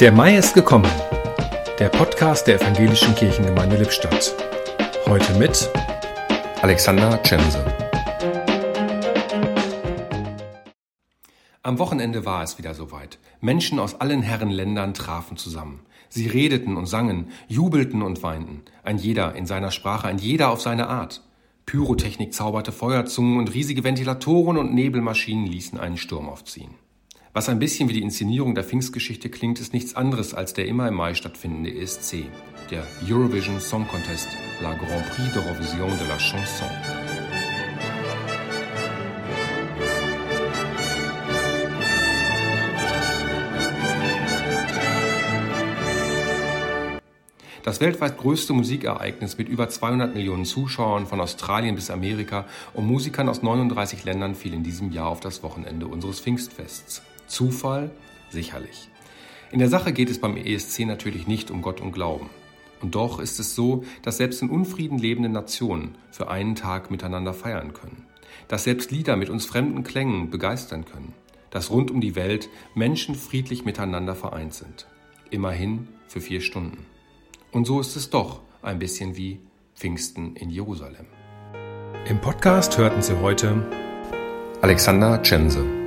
Der Mai ist gekommen. Der Podcast der Evangelischen Kirchengemeinde Lippstadt. Heute mit Alexander Cemse. Am Wochenende war es wieder soweit. Menschen aus allen Herrenländern trafen zusammen. Sie redeten und sangen, jubelten und weinten. Ein jeder in seiner Sprache, ein jeder auf seine Art. Pyrotechnik zauberte Feuerzungen und riesige Ventilatoren und Nebelmaschinen ließen einen Sturm aufziehen. Was ein bisschen wie die Inszenierung der Pfingstgeschichte klingt, ist nichts anderes als der immer im Mai stattfindende ESC, der Eurovision Song Contest, la Grand Prix d'Eurovision de la Chanson. Das weltweit größte Musikereignis mit über 200 Millionen Zuschauern von Australien bis Amerika und Musikern aus 39 Ländern fiel in diesem Jahr auf das Wochenende unseres Pfingstfests. Zufall? Sicherlich. In der Sache geht es beim ESC natürlich nicht um Gott und Glauben. Und doch ist es so, dass selbst in Unfrieden lebende Nationen für einen Tag miteinander feiern können. Dass selbst Lieder mit uns fremden Klängen begeistern können. Dass rund um die Welt Menschen friedlich miteinander vereint sind. Immerhin für vier Stunden. Und so ist es doch ein bisschen wie Pfingsten in Jerusalem. Im Podcast hörten Sie heute Alexander Cemse.